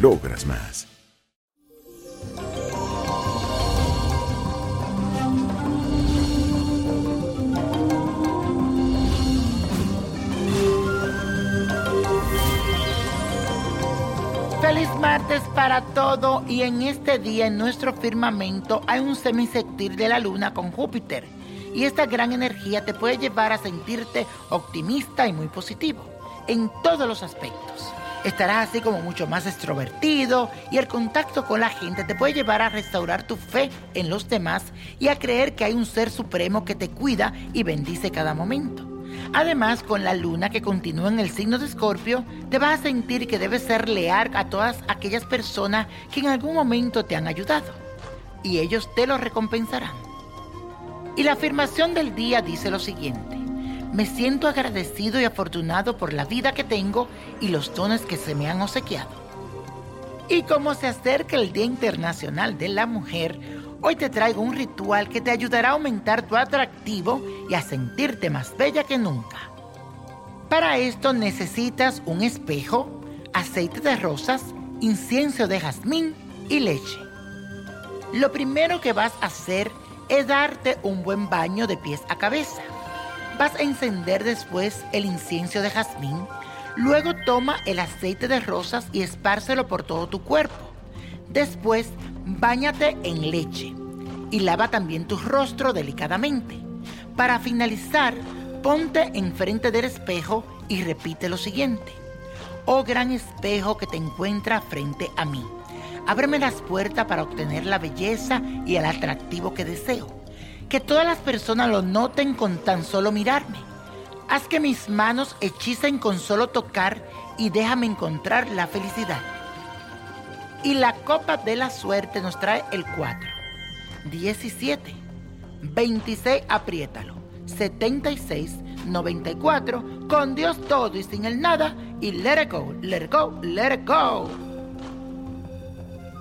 logras más. Feliz martes para todo y en este día en nuestro firmamento hay un semisectil de la luna con Júpiter y esta gran energía te puede llevar a sentirte optimista y muy positivo en todos los aspectos. Estarás así como mucho más extrovertido y el contacto con la gente te puede llevar a restaurar tu fe en los demás y a creer que hay un ser supremo que te cuida y bendice cada momento. Además, con la luna que continúa en el signo de Escorpio, te vas a sentir que debes ser leal a todas aquellas personas que en algún momento te han ayudado. Y ellos te lo recompensarán. Y la afirmación del día dice lo siguiente. Me siento agradecido y afortunado por la vida que tengo y los dones que se me han obsequiado. Y como se acerca el Día Internacional de la Mujer, Hoy te traigo un ritual que te ayudará a aumentar tu atractivo y a sentirte más bella que nunca. Para esto necesitas un espejo, aceite de rosas, incienso de jazmín y leche. Lo primero que vas a hacer es darte un buen baño de pies a cabeza. Vas a encender después el incienso de jazmín, luego toma el aceite de rosas y espárcelo por todo tu cuerpo. Después Báñate en leche y lava también tu rostro delicadamente. Para finalizar, ponte enfrente del espejo y repite lo siguiente. Oh gran espejo que te encuentra frente a mí, ábreme las puertas para obtener la belleza y el atractivo que deseo. Que todas las personas lo noten con tan solo mirarme. Haz que mis manos hechicen con solo tocar y déjame encontrar la felicidad. Y la copa de la suerte nos trae el 4, 17, 26, apriétalo, 76, 94, con Dios todo y sin el nada, y let it go, let it go, let it go.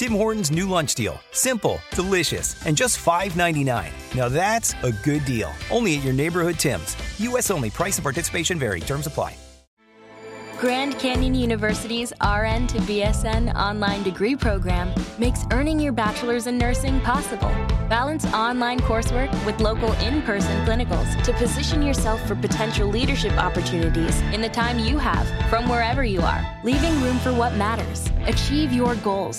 Tim Hortons' new lunch deal. Simple, delicious, and just $5.99. Now that's a good deal. Only at your neighborhood Tim's. U.S. only. Price and participation vary. Terms apply. Grand Canyon University's RN to BSN online degree program makes earning your bachelor's in nursing possible. Balance online coursework with local in person clinicals to position yourself for potential leadership opportunities in the time you have from wherever you are, leaving room for what matters. Achieve your goals